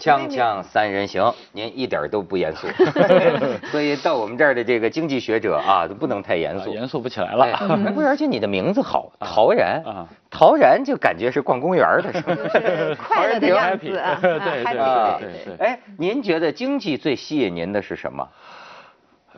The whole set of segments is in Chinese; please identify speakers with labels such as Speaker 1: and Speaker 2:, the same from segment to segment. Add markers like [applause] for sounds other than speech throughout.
Speaker 1: 锵锵三人行，您一点都不严肃，[laughs] 所以到我们这儿的这个经济学者啊，都不能太严肃，
Speaker 2: 严肃不起来了。
Speaker 1: 哎不是，而且你的名字好，陶然啊，陶然就感觉是逛公园的是吧？[laughs]
Speaker 3: 快乐的样子，
Speaker 2: 对对对对。
Speaker 1: 哎，您觉得经济最吸引您的是什么？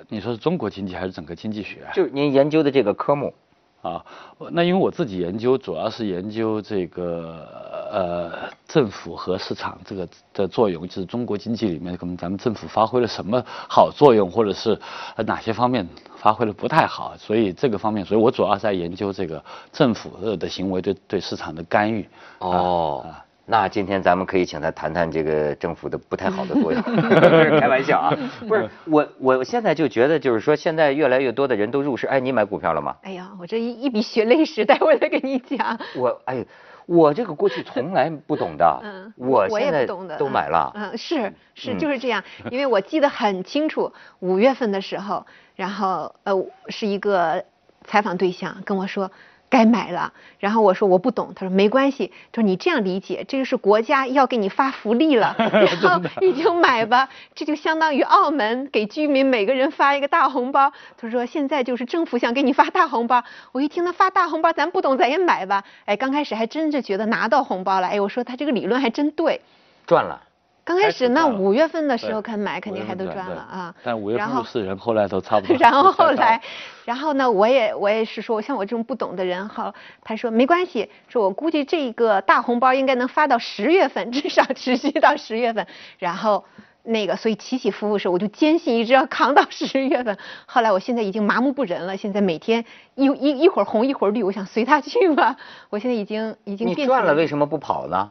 Speaker 2: 你说是中国经济还是整个经济学？
Speaker 1: 就是您研究的这个科目。
Speaker 2: 啊，那因为我自己研究主要是研究这个呃政府和市场这个的作用，就是中国经济里面可能咱们政府发挥了什么好作用，或者是哪些方面发挥的不太好，所以这个方面，所以我主要在研究这个政府的行为对对市场的干预。
Speaker 1: 哦。那今天咱们可以请他谈谈这个政府的不太好的作用，[laughs] [laughs] 开玩笑啊，[laughs] 不是我我现在就觉得就是说现在越来越多的人都入市，哎，你买股票了吗？
Speaker 3: 哎呀，我这一一笔血泪史，待会儿再跟你讲。
Speaker 1: 我哎，我这个过去从来不懂的，嗯，我现在都买了，
Speaker 3: 嗯，是是就是这样，因为我记得很清楚，五月份的时候，然后呃是一个采访对象跟我说。该买了，然后我说我不懂，他说没关系，他说你这样理解，这个是国家要给你发福利了，[laughs] 然后你就买吧，这就相当于澳门给居民每个人发一个大红包。他说现在就是政府想给你发大红包，我一听他发大红包，咱不懂咱也买吧，哎，刚开始还真是觉得拿到红包了，哎，我说他这个理论还真对，
Speaker 1: 赚了。
Speaker 3: 刚开始那五月份的时候肯买，肯定还都赚了啊。
Speaker 2: 但五月份入市人后来都差不多。[laughs]
Speaker 3: 然后后来，然后呢，我也我也是说，像我这种不懂的人，好，他说没关系，说我估计这个大红包应该能发到十月份，至少持续到十月份。然后那个，所以起起伏伏时，我就坚信一直要扛到十月份。后来我现在已经麻木不仁了，现在每天一一一会儿红一会儿绿，我想随他去吧。我现在已经已经。
Speaker 1: 你赚了为什么不跑呢？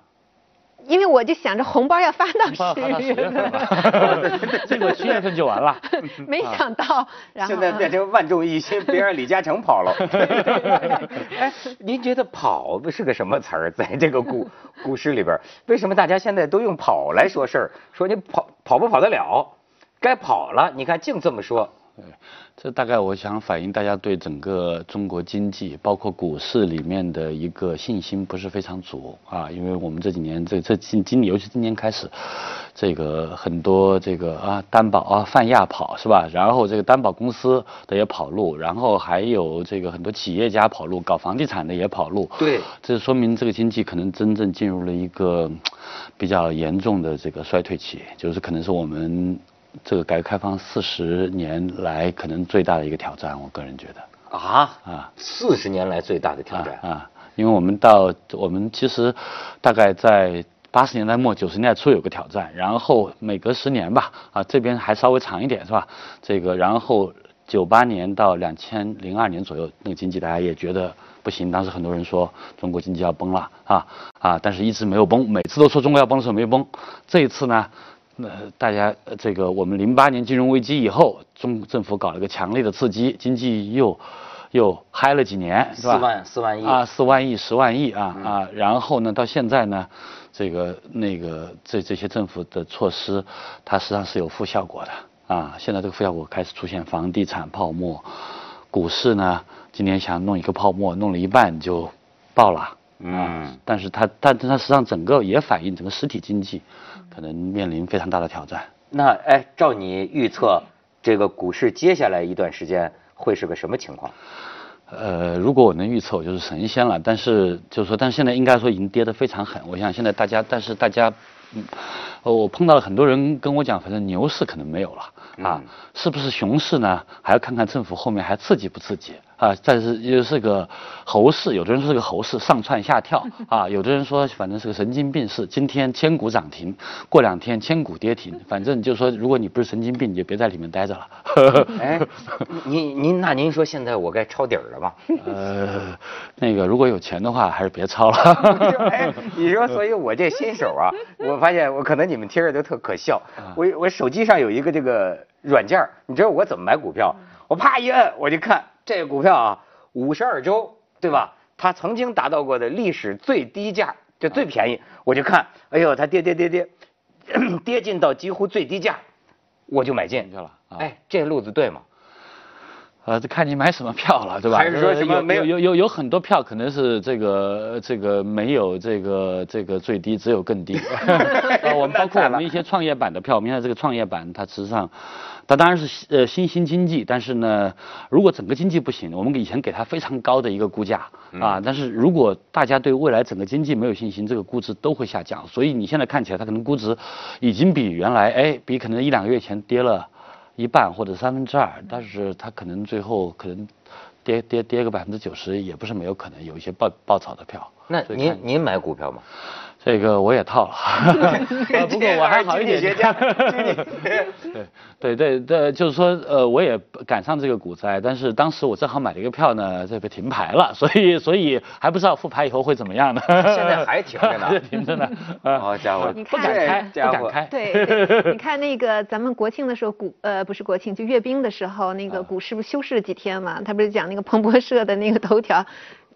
Speaker 3: 因为我就想着红包要发到十月份，
Speaker 2: 结果七月份就完了。[laughs]
Speaker 3: 没想到，然
Speaker 1: 后现在变成万众一心，别让李嘉诚跑了。[laughs] 哎，您觉得跑是个什么词儿？在这个股股市里边，为什么大家现在都用跑来说事儿？说你跑跑不跑得了？该跑了，你看净这么说。
Speaker 2: 对，这大概我想反映大家对整个中国经济，包括股市里面的一个信心不是非常足啊。因为我们这几年这这今今年，尤其今年开始，这个很多这个啊担保啊泛亚跑是吧？然后这个担保公司的也跑路，然后还有这个很多企业家跑路，搞房地产的也跑路。
Speaker 1: 对，
Speaker 2: 这说明这个经济可能真正进入了一个比较严重的这个衰退期，就是可能是我们。这个改革开放四十年来可能最大的一个挑战，我个人觉得
Speaker 1: 啊啊，四十年来最大的挑战
Speaker 2: 啊，因为我们到我们其实大概在八十年代末九十年代初有个挑战，然后每隔十年吧啊这边还稍微长一点是吧？这个然后九八年到两千零二年左右那个经济大家也觉得不行，当时很多人说中国经济要崩了啊啊，但是一直没有崩，每次都说中国要崩的时候没崩，这一次呢？那大家这个，我们零八年金融危机以后，中政府搞了个强烈的刺激，经济又又嗨了几年，是吧？
Speaker 1: 四万四万亿
Speaker 2: 啊，四万亿十万亿啊啊！然后呢，到现在呢，这个那个这这些政府的措施，它实际上是有负效果的啊。现在这个负效果开始出现，房地产泡沫，股市呢，今年想弄一个泡沫，弄了一半就爆了。嗯，但是它，但它实际上整个也反映整个实体经济可能面临非常大的挑战。
Speaker 1: 那哎，照你预测，这个股市接下来一段时间会是个什么情况？
Speaker 2: 呃，如果我能预测，我就是神仙了。但是就是说，但是现在应该说已经跌得非常狠。我想现在大家，但是大家，嗯，我碰到了很多人跟我讲，反正牛市可能没有了啊，是不是熊市呢？还要看看政府后面还刺激不刺激。啊，但是又是个猴市，有的人说是个猴市，上窜下跳 [laughs] 啊，有的人说反正是个神经病市，今天千股涨停，过两天千股跌停，反正就是说，如果你不是神经病，你就别在里面待着了。[laughs]
Speaker 1: 哎，您您那您说现在我该抄底儿了吧？
Speaker 2: 呃，那个如果有钱的话，还是别抄了。[laughs]
Speaker 1: 哎，你说，所以我这新手啊，我发现我可能你们听着都特可笑，我我手机上有一个这个软件你知道我怎么买股票？我啪一摁，我就看。这个股票啊，五十二周，对吧？它曾经达到过的历史最低价，就最便宜。我就看，哎呦，它跌跌跌跌，[coughs] 跌进到几乎最低价，我就买进去了。哎，这路子对吗？
Speaker 2: 呃，这看你买什么票了，对吧？
Speaker 1: 还是说什么
Speaker 2: 有
Speaker 1: 没有
Speaker 2: 有有有有很多票可能是这个这个没有这个这个最低，只有更低。[laughs] 呃我们包括我们一些创业板的票，我们现在这个创业板它实际上，它当然是呃新兴经济，但是呢，如果整个经济不行，我们以前给它非常高的一个估价啊，但是如果大家对未来整个经济没有信心，这个估值都会下降。所以你现在看起来它可能估值已经比原来哎比可能一两个月前跌了。一半或者三分之二，但是它可能最后可能跌跌跌个百分之九十也不是没有可能，有一些爆爆炒的票。
Speaker 1: 那您您买股票吗？
Speaker 2: 这个我也套了，呃 [laughs] 不过我还好一点。
Speaker 1: 经济学家 [laughs]
Speaker 2: 对对对对，就是说呃我也赶上这个股灾，但是当时我正好买了一个票呢，这个停牌了，[laughs] 所以所以还不知道复牌以后会怎么样呢。
Speaker 1: 现在还停着呢
Speaker 2: 还停着呢。啊
Speaker 1: 好家伙，
Speaker 3: 你
Speaker 2: 不
Speaker 3: 看
Speaker 2: 敢开，不敢开。
Speaker 3: 对，你看那个咱们国庆的时候股呃不是国庆就阅兵的时候，那
Speaker 2: 啊
Speaker 3: 个股市不休市了几天嘛？他不是讲那个彭博社的那个头条，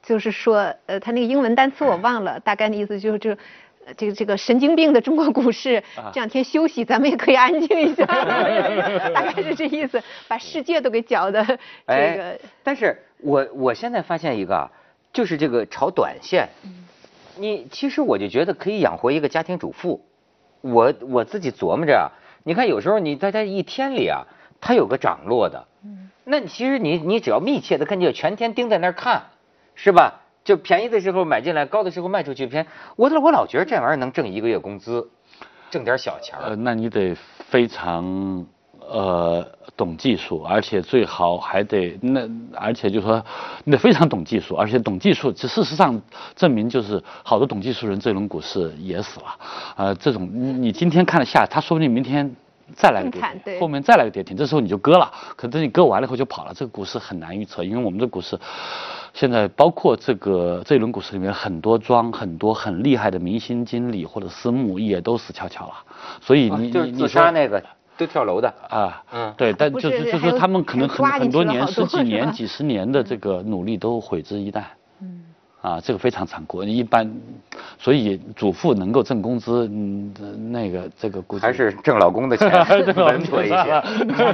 Speaker 3: 就是说呃他那个英文单词我忘了，大概的意思就是就。呃这个这个神经病的中国股市
Speaker 2: 啊
Speaker 3: 这两天休息，咱们也可以安静一下，[laughs] 大概是这意思，把世界都给搅的这
Speaker 1: 哎
Speaker 3: 个，
Speaker 1: 但是我我现在发现一个啊，就是这个炒短线，
Speaker 3: 嗯
Speaker 1: 你其实我就觉得可以养活一个家庭主妇。我我自己琢磨着啊，你看有时候你大家一天里啊，它有个涨落的，
Speaker 3: 嗯
Speaker 1: 那其实你你只要密切的看，就全天盯在那儿看，是吧？就便宜的时候买进来，高的时候卖出去，便我老我老觉得这玩意儿能挣一个月工资，挣点小钱儿。
Speaker 2: 呃，那你得非常呃懂技术，而且最好还得那，而且就说你得非常懂技术，而且懂技术，这事实上证明就是好多懂技术人这轮股市也死了，呃，这种你你今天看了下，他说不定明天。再来个跌停，
Speaker 3: 对
Speaker 2: 后面再来个跌停，这时候你就割了。可等你割完了以后就跑了，这个股市很难预测，因为我们这股市现在包括这个这一轮股市里面很多庄、很多很厉害的明星经理或者私募也都死翘翘了，所以你、
Speaker 1: 啊就是自
Speaker 2: 你你说
Speaker 1: 杀那个都跳楼的，
Speaker 2: 啊，
Speaker 1: 嗯
Speaker 2: 对，但就是是就是他们可能很很多年、十几年、几十年的这个努力都毁之一旦。
Speaker 3: 嗯
Speaker 2: 啊，这个非常残酷。一般，所以主妇能够挣工资，嗯，那个这个估计
Speaker 1: 还是挣老公的钱 [laughs] 稳妥一些。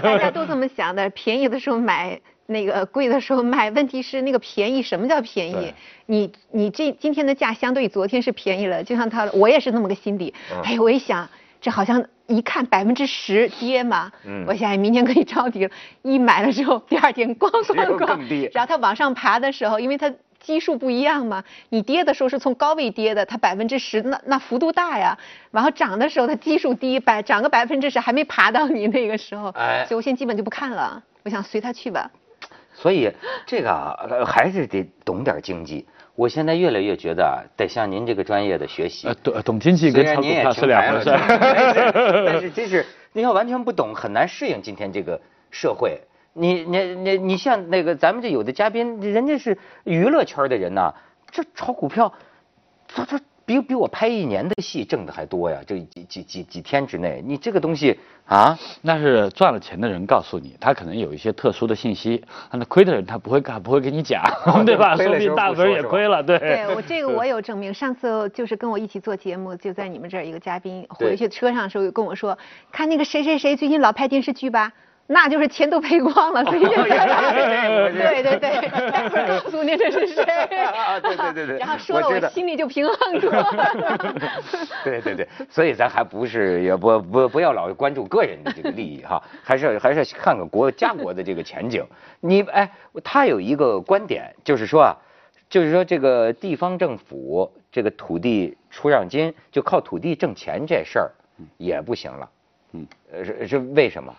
Speaker 3: 大家都这么想的，便宜的时候买，那个贵的时候卖。问题是那个便宜，什么叫便宜？你你这今天的价相对于昨天是便宜了，就像他，我也是那么个心理。
Speaker 1: 嗯
Speaker 3: 哎，我一想，这好像一看百分之十跌嘛，
Speaker 1: 嗯
Speaker 3: 我想哎明天可以抄底了。一买了之后，第二天咣咣咣，然后它往上爬的时候，因为它。基数不一样嘛，你跌的时候是从高位跌的，它百分之十，那那幅度大呀。然后涨的时候它基数低，百涨个百分之十还没爬到你那个时候，
Speaker 1: 哎
Speaker 3: 所以我现在基本就不看了，我想随它去吧。
Speaker 1: 所以这个啊，呃还是得懂点经济。我现在越来越觉得啊，得向您这个专业的学习
Speaker 2: 呃，。懂懂经济跟炒股票是两回事儿。[laughs]
Speaker 1: 但是真是你要完全不懂，很难适应今天这个社会。你你你你像那个咱们这有的嘉宾，人家是娱乐圈的人呐，这炒股票，他他比比我拍一年的戏挣的还多呀！这几几几几天之内，你这个东西啊，
Speaker 2: 那是赚了钱的人告诉你，他可能有一些特殊的信息，啊那亏的人他不会干，不会跟你讲，[laughs] 对吧？说不
Speaker 1: 亏了时候
Speaker 2: 定大部分人
Speaker 1: 不说是吧
Speaker 2: 也亏了，对。
Speaker 3: 对我这个 [laughs] 我有证明，上次就是跟我一起做节目，就在你们这儿一个嘉宾回去车上的时候跟我说，看那个谁谁谁最近老拍电视剧吧。那就是钱都赔光了，所以就 [laughs]
Speaker 1: 哦
Speaker 3: 对对对，待会儿告诉你这是谁。[laughs]
Speaker 1: 啊对对对对
Speaker 3: 然后说了，
Speaker 1: 我
Speaker 3: 心里就平衡多了。[laughs]
Speaker 1: 对对对，所以咱还不是也不不不要老关注个人的这个利益哈，还是还是看看国家国的这个前景。你哎，他有一个观点，就是说啊，就是说这个地方政府这个土地出让金，就靠土地挣钱这事儿也不行了。
Speaker 2: 嗯，
Speaker 1: 呃是是为什么？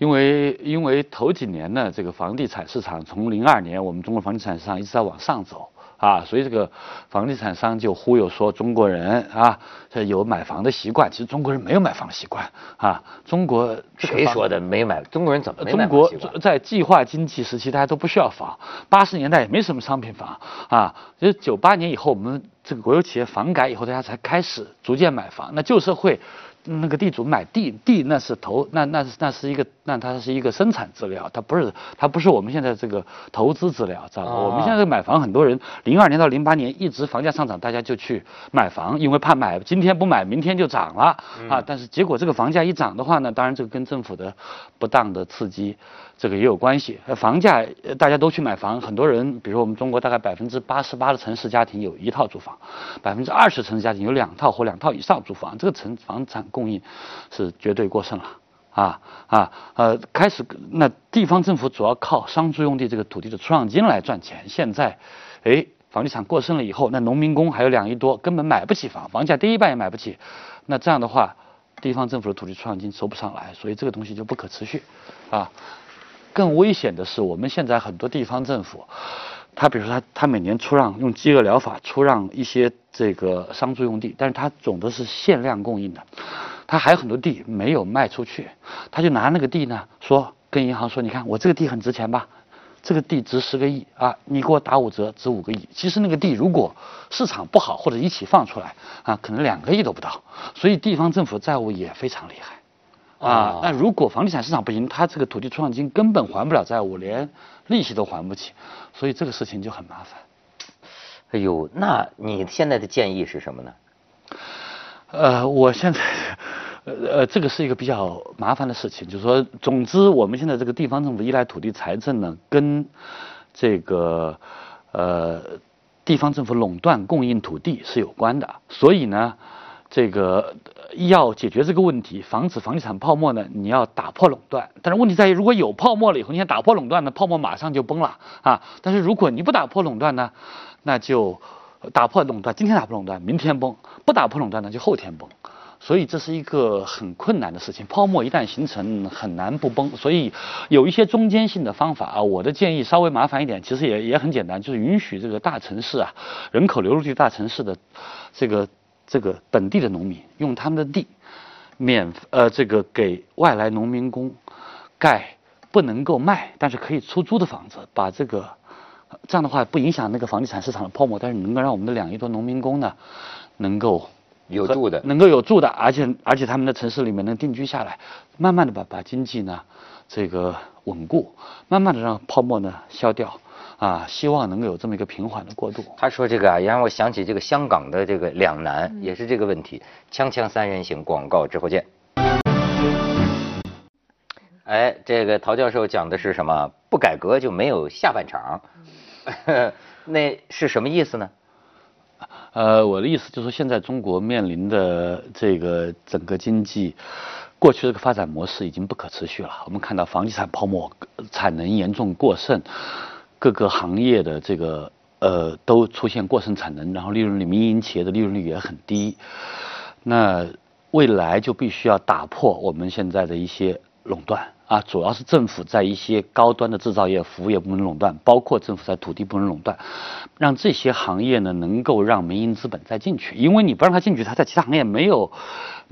Speaker 2: 因为因为头几年呢，这个房地产市场从零二年我们中国房地产市场一直在往上走啊，所以这个房地产商就忽悠说中国人啊，这有买房的习惯，其实中国人没有买房习惯啊，中国
Speaker 1: 谁说的没买？中国人怎么没买
Speaker 2: 中国在计划经济时期，大家都不需要房。八十年代也没什么商品房啊，就是九八年以后，我们这个国有企业房改以后，大家才开始逐渐买房。那旧社会那个地主买地，地那是投，那那那是一个，那它是一个生产资料，它不是它不是我们现在这个投资资料，知道吧？我们现在买房，很多人零二年到零八年一直房价上涨，大家就去买房，因为怕买今天不买，明天就涨了啊。但是结果这个房价一涨的话呢，当然这个跟政府的不当的刺激。这个也有关系，房价大家都去买房，很多人，比如我们中国大概百分之八十八的城市家庭有一套住房，百分之二十城市家庭有两套或两套以上住房，这个城房产供应是绝对过剩了，啊啊呃，开始那地方政府主要靠商住用地这个土地的出让金来赚钱，现在，哎，房地产过剩了以后，那农民工还有两亿多根本买不起房，房价跌一半也买不起，那这样的话，地方政府的土地出让金收不上来，所以这个东西就不可持续，啊。更危险的是，我们现在很多地方政府，他比如说他他每年出让用饥饿疗法出让一些这个商住用地，但是他总的是限量供应的，他还有很多地没有卖出去，他就拿那个地呢说跟银行说，你看我这个地很值钱吧，这个地值十个亿啊，你给我打五折，值五个亿。其实那个地如果市场不好或者一起放出来啊，可能两个亿都不到，所以地方政府债务也非常厉害。啊，那如果房地产市场不行，他这个土地出让金根本还不了债务，连利息都还不起，所以这个事情就很麻烦。
Speaker 1: 哎呦，那你现在的建议是什么呢？
Speaker 2: 呃，我现在，呃呃，这个是一个比较麻烦的事情，就是说，总之，我们现在这个地方政府依赖土地财政呢，跟这个呃地方政府垄断供应土地是有关的，所以呢。这个要解决这个问题，防止房地产泡沫呢，你要打破垄断。但是问题在于，如果有泡沫了以后，你想打破垄断呢，泡沫马上就崩了啊。但是如果你不打破垄断呢，[laughs] 那就打破垄断，今天打破垄断，明天崩；不打破垄断呢，就后天崩。所以这是一个很困难的事情。泡沫一旦形成，很难不崩。所以有一些中间性的方法啊。我的建议稍微麻烦一点，其实也也很简单，就是允许这个大城市啊，人口流入地大城市的这个。这个本地的农民用他们的地，免呃这个给外来农民工盖不能够卖，但是可以出租的房子，把这个这样的话不影响那个房地产市场的泡沫，但是能够让我们的两亿多农民工呢能够
Speaker 1: 有住的，
Speaker 2: 能够有住的，而且而且他们的城市里面能定居下来，慢慢的把把经济呢这个稳固，慢慢的让泡沫呢消掉。啊，希望能够有这么一个平缓的过渡。
Speaker 1: 他说这个啊，也让我想起这个香港的这个两难，也是这个问题。锵锵三人行，广告之后见。哎，这个陶教授讲的是什么？不改革就没有下半场。[laughs] 那是什么意思呢？
Speaker 2: 呃，我的意思就是说，现在中国面临的这个整个经济过去这个发展模式已经不可持续了。我们看到房地产泡沫，产能严重过剩。各个行业的这个呃都出现过剩产能，然后利润率民营企业的利润率也很低，那未来就必须要打破我们现在的一些垄断啊，主要是政府在一些高端的制造业、服务业部门垄断，包括政府在土地部门垄断，让这些行业呢能够让民营资本再进去，因为你不让他进去，他在其他行业没有。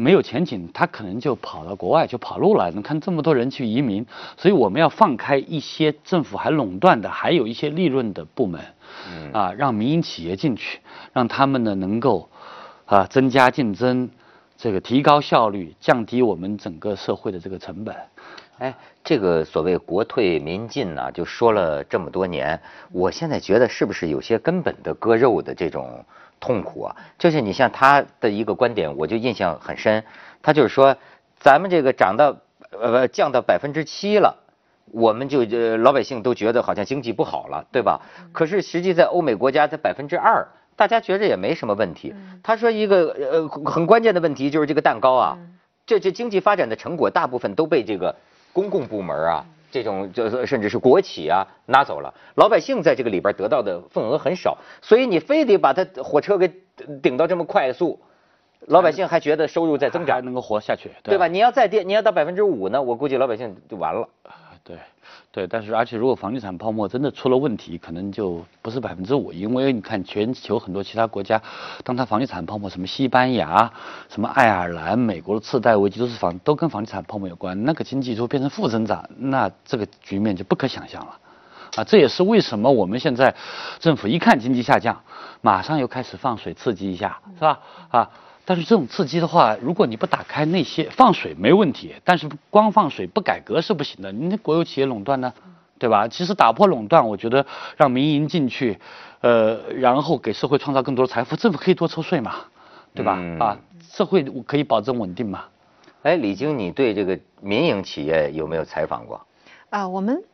Speaker 2: 没有前景，他可能就跑到国外就跑路了。你看这么多人去移民，所以我们要放开一些政府还垄断的，还有一些利润的部门，啊，让民营企业进去，让他们呢能够啊增加竞争，这个提高效率，降低我们整个社会的这个成本。
Speaker 1: 哎，这个所谓国退民进呢，就说了这么多年，我现在觉得是不是有些根本的割肉的这种？痛苦啊！就是你像他的一个观点，我就印象很深。他就是说，咱们这个涨到呃降到百分之七了，我们就呃老百姓都觉得好像经济不好了，对吧？可是实际在欧美国家在百分之二，大家觉着也没什么问题。他说一个呃很关键的问题就是这个蛋糕啊，这这经济发展的成果大部分都被这个公共部门啊。这种就是甚至是国企啊拿走了，老百姓在这个里边得到的份额很少，所以你非得把它火车给顶到这么快速，老百姓还觉得收入在增长，
Speaker 2: 还能够活下去，
Speaker 1: 对吧？你要再跌，你要到百分之五呢，我估计老百姓就完了。
Speaker 2: 对。对，但是而且如果房地产泡沫真的出了问题，可能就不是百分之五，因为你看全球很多其他国家，当它房地产泡沫，什么西班牙、什么爱尔兰、美国的次贷危机都是房都跟房地产泡沫有关，那个经济就变成负增长，那这个局面就不可想象了，啊，这也是为什么我们现在政府一看经济下降，马上又开始放水刺激一下，是吧？啊。但是这种刺激的话，如果你不打开那些放水没问题，但是光放水不改革是不行的。你那国有企业垄断呢，对吧？其实打破垄断，我觉得让民营进去，呃，然后给社会创造更多的财富，政府可以多抽税嘛，对吧？
Speaker 1: 嗯
Speaker 2: 啊，社会可以保证稳定嘛。
Speaker 1: 哎，李晶，你对这个民营企业有没有采访过？
Speaker 3: 啊，我们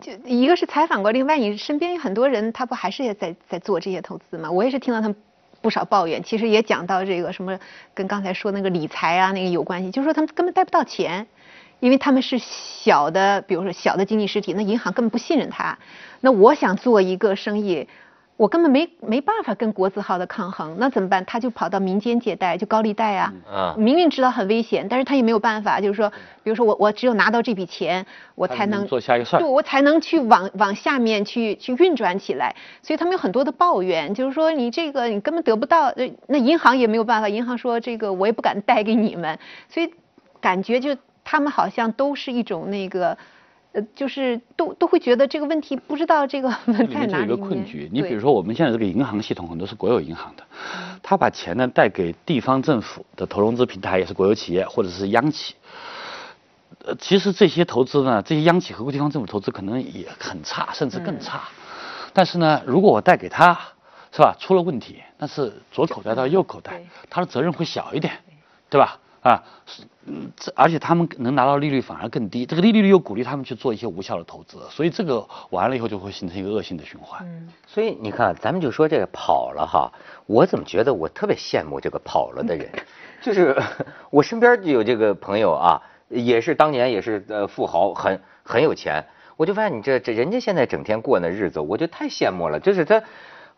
Speaker 3: 就一个是采访过，另外你身边有很多人，他不还是也在在做这些投资吗？我也是听到他们不少抱怨，其实也讲到这个什么跟刚才说那个理财啊那个有关系，就是说他们根本贷不到钱，因为他们是小的，比如说小的经济实体，那银行根本不信任他。那我想做一个生意。我根本没没办法跟国字号的抗衡，那怎么办？他就跑到民间借贷，就高利贷啊。
Speaker 1: 嗯
Speaker 3: 明明知道很危险，但是他也没有办法，就是说，比如说我我只有拿到这笔钱，我才能
Speaker 2: 能做下一个事儿
Speaker 3: 对，我才能去往往下面去去运转起来。所以他们有很多的抱怨，就是说你这个你根本得不到，呃那银行也没有办法，银行说这个我也不敢贷给你们，所以感觉就他们好像都是一种那个。呃，就是都都会觉得这个问题不知道这个 [laughs] 问
Speaker 2: 里面就有一。个困局。你比如说，我们现在这个银行系统很多是国有银行的，他把钱呢贷给地方政府的投融资平台，也是国有企业或者是央企。呃，其实这些投资呢，这些央企和地方政府投资可能也很差，甚至更差。但是呢，如果我贷给他，是吧？出了问题，那是左口袋到右口袋，他的责任会小一点，对吧？啊，是嗯，这而且他们能拿到利率反而更低，这个利率又鼓励他们去做一些无效的投资，所以这个完了以后就会形成一个恶性的循环。
Speaker 3: 嗯
Speaker 1: 所以你看，咱们就说这个跑了哈，我怎么觉得我特别羡慕这个跑了的人，[laughs] 就是我身边就有这个朋友啊，也是当年也是呃富豪，很很有钱，我就发现你这这人家现在整天过那日子，我就太羡慕了，就是他，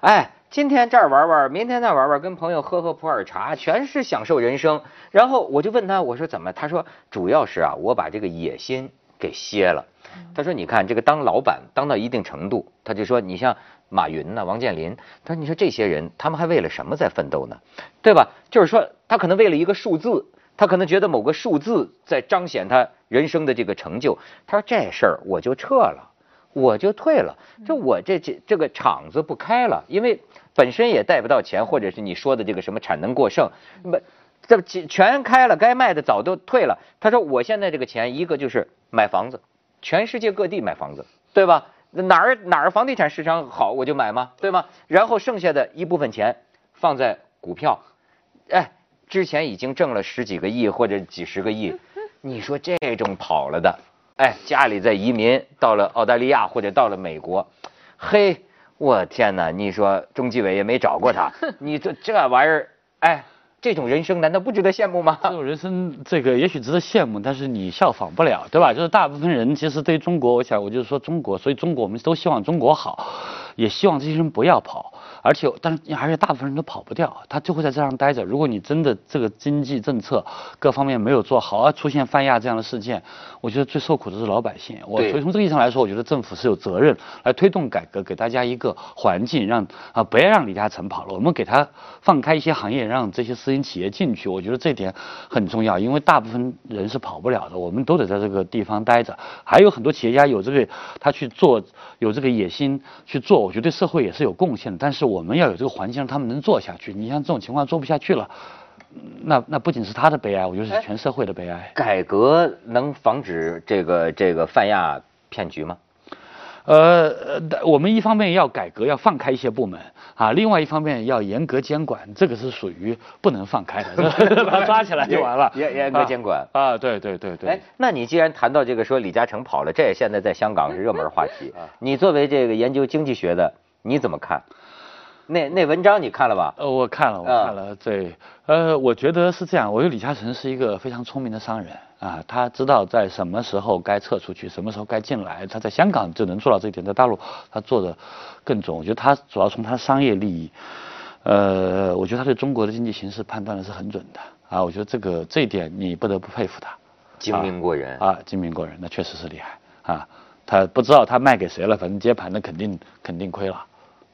Speaker 1: 哎。今天这儿玩玩，明天那玩玩，跟朋友喝喝普洱茶，全是享受人生。然后我就问他，我说怎么？他说主要是啊，我把这个野心给歇了。他说：“你看这个当老板当到一定程度，他就说你像马云呐、王健林，他说你说这些人他们还为了什么在奋斗呢？对吧？就是说他可能为了一个数字，他可能觉得某个数字在彰显他人生的这个成就。他说这事儿我就撤了，我就退了，就我这这这个厂子不开了，因为本身也贷不到钱，或者是你说的这个什么产能过剩，不。”这全全开了，该卖的早都退了。他说：“我现在这个钱，一个就是买房子，全世界各地买房子，对吧？哪儿哪儿房地产市场好，我就买嘛，对吗？然后剩下的一部分钱放在股票，哎，之前已经挣了十几个亿或者几十个亿，[laughs] 你说这种跑了的，哎，家里在移民到了澳大利亚或者到了美国，嘿，我天哪！你说中纪委也没找过他，[laughs] 你这这玩意儿，哎。”这种人生难道不值得羡慕吗？
Speaker 2: 这种人生，这个也许值得羡慕，但是你效仿不了，对吧？就是大部分人其实对中国，我想我就是说中国，所以中国我们都希望中国好，也希望这些人不要跑，而且但是而且大部分人都跑不掉，他就会在这上待着。如果你真的这个经济政策各方面没有做好，而出现泛亚这样的事件，我觉得最受苦的是老百姓。我所以从这个意义上来说，我觉得政府是有责任来推动改革，给大家一个环境，让啊不要让李嘉诚跑了，我们给他放开一些行业，让这些私营企业进去。我觉得这点很重要，因为大部分人是跑不了的，我们都得在这个地方待着。还有很多企业家有这个他去做，有这个野心去做，我觉得对社会也是有贡献的。但是我们要有这个环境，让他们能做下去。你像这种情况做不下去了。那那不仅是他的悲哀，我觉得是全社会的悲哀。
Speaker 1: 改革能防止这个这个泛亚骗局吗？
Speaker 2: 呃，呃我们一方面要改革，要放开一些部门啊，另外一方面要严格监管，这个是属于不能放开的，[laughs] 把他抓起来就完了。
Speaker 1: 严严格监管
Speaker 2: 啊，对对对对。
Speaker 1: 哎，那你既然谈到这个说李嘉诚跑了，这也现在在香港是热门话题。你作为这个研究经济学的，你怎么看？那那文章你看了吧？
Speaker 2: 呃，我看了，我看了，对，呃，我觉得是这样，我觉得李嘉诚是一个非常聪明的商人啊，他知道在什么时候该撤出去，什么时候该进来，他在香港就能做到这一点，在大陆他做的更重，我觉得他主要从他商业利益，呃，我觉得他对中国的经济形势判断的是很准的啊，我觉得这个这一点你不得不佩服他，
Speaker 1: 精明过人
Speaker 2: 啊，精明过人，那确实是厉害啊，他不知道他卖给谁了，反正接盘的肯定肯定亏了。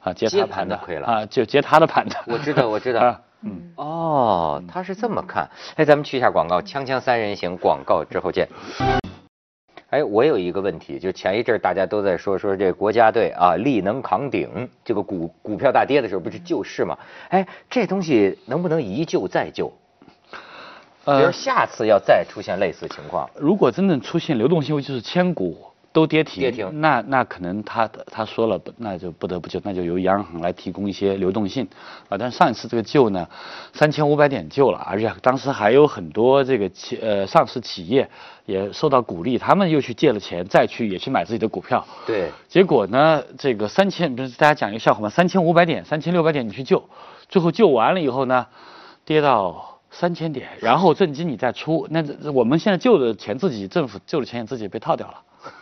Speaker 2: 啊，接他盘
Speaker 1: 的亏了
Speaker 2: 啊，就接他的盘的。
Speaker 1: 我知道，我知道。[laughs]
Speaker 2: 啊、嗯，
Speaker 1: 哦，他是这么看。哎，咱们去一下广告，锵锵三人行，广告之后见。哎，我有一个问题，就前一阵大家都在说说这国家队啊，力能扛鼎，这个股股票大跌的时候不是救市吗？哎，这东西能不能一救再救？比如下次要再出现类似情况，
Speaker 2: 如果真正出现流动性危机，就是千股都跌停，
Speaker 1: 跌停
Speaker 2: 那那可能他他说了，那就不得不救，那就由央行来提供一些流动性啊。但上一次这个救呢，三千五百点救了，而且当时还有很多这个企呃上市企业也受到鼓励，他们又去借了钱，再去也去买自己的股票。
Speaker 1: 对，
Speaker 2: 结果呢，这个三千不是大家讲一个笑话吗？三千五百点、三千六百点你去救，最后救完了以后呢，跌到三千点，然后正金你再出，那这我们现在救的钱自己政府救的钱也自己被套掉了。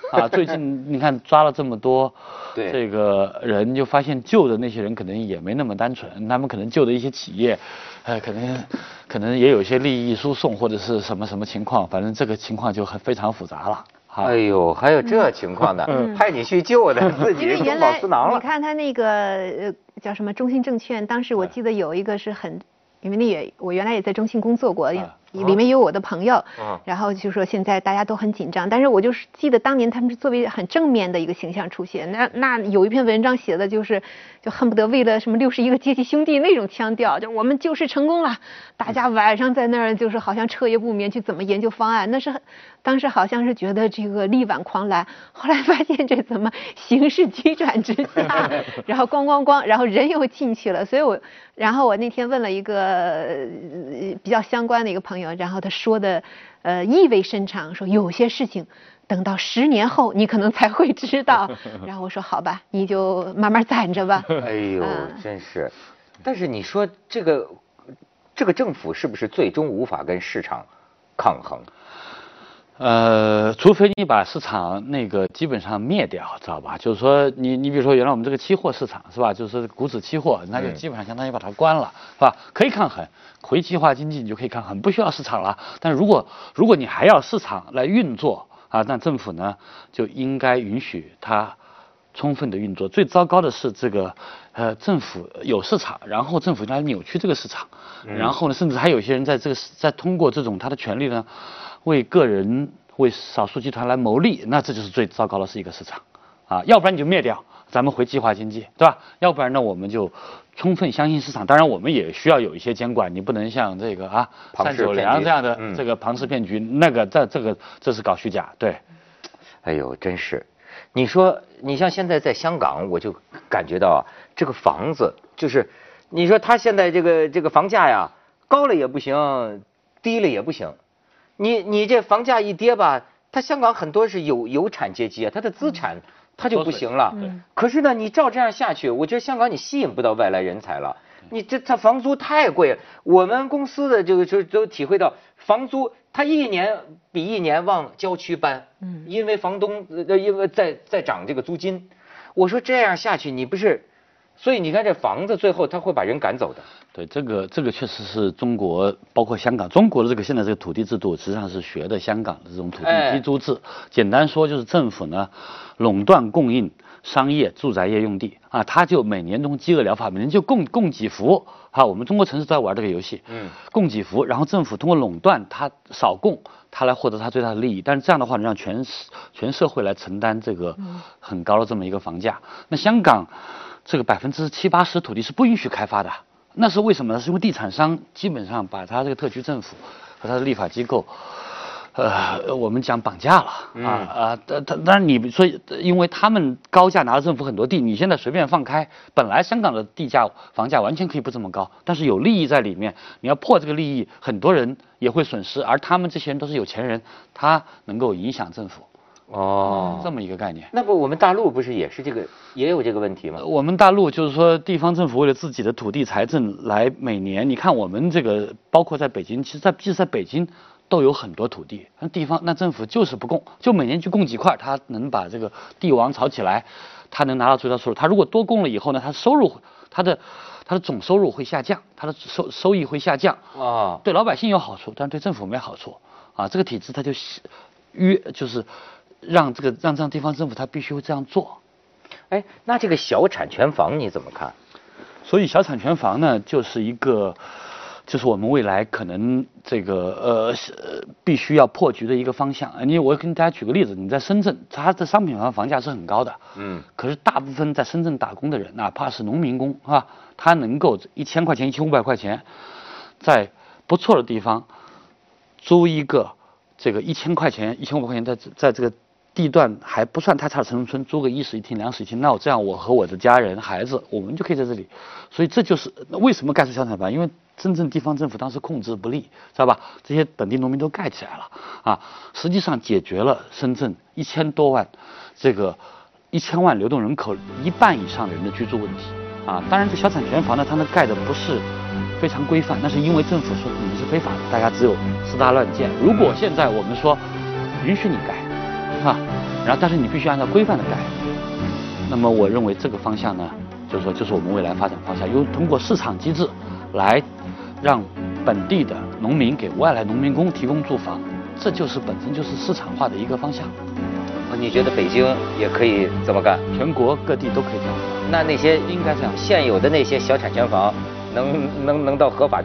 Speaker 2: [laughs] 啊，最近你看抓了这么多，
Speaker 1: 对
Speaker 2: 这个人就发现救的那些人可能也没那么单纯，他们可能救的一些企业，呃，可能可能也有一些利益输送或者是什么什么情况，反正这个情况就很非常复杂了。
Speaker 1: 哎呦，还有这情况呢，派你去救的，[laughs] 自己
Speaker 3: 因为
Speaker 1: 中
Speaker 3: 原来
Speaker 1: 饱私囊了
Speaker 3: 你。看他那个呃叫什么中信证券，当时我记得有一个是很，因为那也我原来也在中信工作过，
Speaker 2: 啊
Speaker 3: 里面有我的朋友
Speaker 1: 啊，
Speaker 3: 然后就说现在大家都很紧张，但是我就是记得当年他们是作为很正面的一个形象出现，那那有一篇文章写的就是就恨不得为了什么六十一个阶级兄弟那种腔调，就我们救市成功了，大家晚上在那儿就是好像彻夜不眠去怎么研究方案，那是很当时好像是觉得这个力挽狂澜，后来发现这怎么形势急转直下，[laughs] 然后咣咣咣，然后人又进去了，所以我，然后我那天问了一个呃比较相关的一个朋友，然后他说的呃意味深长，说有些事情。等到十年后，你可能才会知道。[laughs] 然后我说好吧，你就慢慢攒着吧。
Speaker 1: 哎呦
Speaker 3: 嗯，
Speaker 1: 真是。但是你说这个这个政府是不是最终无法跟市场抗衡？
Speaker 2: 呃，除非你把市场那个基本上灭掉，知道吧？就是说你你比如说原来我们这个期货市场是吧？就是股指期货，那就
Speaker 1: 嗯
Speaker 2: 基本上相当于把它关了，是吧？可以抗衡，回计划经济你就可以抗衡，不需要市场了。但如果如果你还要市场来运作啊，那政府呢就应该允许它充分的运作。最糟糕的是这个，呃，政府有市场，然后政府来扭曲这个市场，然后呢，甚至还有些人在这个在通过这种他的权利呢，为个人为少数集团来谋利，那这就是最糟糕的是一个市场，啊，要不然你就灭掉，咱们回计划经济，对吧？要不然呢，我们就充分相信市场。当然，我们也需要有一些监管，你不能像这个啊三九
Speaker 1: 骗局
Speaker 2: 良这样的
Speaker 1: 嗯
Speaker 2: 这个庞氏骗局，那个这这个这是搞虚假，对。
Speaker 1: 哎呦，真是！你说，你像现在在香港，我就感觉到啊，这个房子就是，你说他现在这个这个房价呀，高了也不行，低了也不行。你你这房价一跌吧，他香港很多是有有产阶级啊，他的资产他就不行了。可是呢，你照这样下去，我觉得香港你吸引不到外来人才了。你这它房租太贵了，我们公司的这个就都体会到，房租它一年比一年往郊区搬，嗯，因为房东呃因为在在涨这个租金，我说这样下去你不是，所以你看这房子最后他会把人赶走的，
Speaker 2: 对，这个这个确实是中国，包括香港，中国的这个现在这个土地制度，实际上是学的香港的这种土
Speaker 1: 哎
Speaker 2: 地低租制。简单说就是政府呢垄断供应商业、住宅业用地啊，他就每年通饥饿疗法，每年就供供给服啊。我们中国城市都在玩这个游戏，
Speaker 1: 嗯，
Speaker 2: 供给服，然后政府通过垄断它少供，它来获得它最大的利益。但是这样的话，让全社全社会来承担这个很高的这么一个房价。那香港这个百分之七八十土地是不允许开发的，那是为什么呢？是因为地产商基本上把他这个特区政府和他的立法机构。呃，我们讲绑架了啊啊！当当当然，你说，因为他们高价拿了政府很多地，你现在随便放开，本来香港的地价、房价完全可以不这么高，但是有利益在里面，你要破这个利益，很多人也会损失，而他们这些人都是有钱人，他能够影响政府，
Speaker 1: 哦，
Speaker 2: 这么一个概念。
Speaker 1: 那不我们大陆不是也是这个也有这个问题吗？
Speaker 2: 我们大陆就是说，地方政府为了自己的土地财政来每年，你看我们这个，包括在北京，其实在即使在北京都有很多土地，那地方那政府就是不供，就每年去供几块，他能把这个地王炒起来，他能拿到最大收入。他如果多供了以后呢，他收入他的他的总收入会下降，他的收收益会下降，
Speaker 1: 啊，
Speaker 2: 对老百姓有好处，但对政府没好处啊。这个体制它就是约就是让这个让这样地方政府他必须会这样做。
Speaker 1: 哎，那这个小产权房你怎么看？
Speaker 2: 所以小产权房呢，就是一个就是我们未来可能这个呃必须要破局的一个方向。呃你我跟大家举个例子，你在深圳，它的商品房房价是很高的，
Speaker 1: 嗯，
Speaker 2: 可是大部分在深圳打工的人，哪怕是农民工啊，他能够一千块钱、一千五百块钱，在不错的地方租一个这个一千块钱、一千五百块钱在在这个地段还不算太差的城中村租个一室一厅、两室一厅，那我这样我和我的家人、孩子，我们就可以在这里。所以这就是为什么盖出小产房，因为深圳地方政府当时控制不力，知道吧？这些本地农民都盖起来了啊，实际上解决了深圳一千多万这个一千万流动人口一半以上的人的居住问题啊。当然，这小产权房呢，它们盖的不是非常规范，那是因为政府说你们是非法的，大家只有私搭乱建。如果现在我们说允许你盖，啊，然后但是你必须按照规范的改，那么我认为这个方向呢，就是说就是我们未来发展方向，用通过市场机制来让本地的农民给外来农民工提供住房，这就是本身就是市场化的一个方向，
Speaker 1: 你觉得北京也可以这么干？
Speaker 2: 全国各地都可以这样。
Speaker 1: 那那些
Speaker 2: 应该这样
Speaker 1: 现有的那些小产权房，能能能到合法状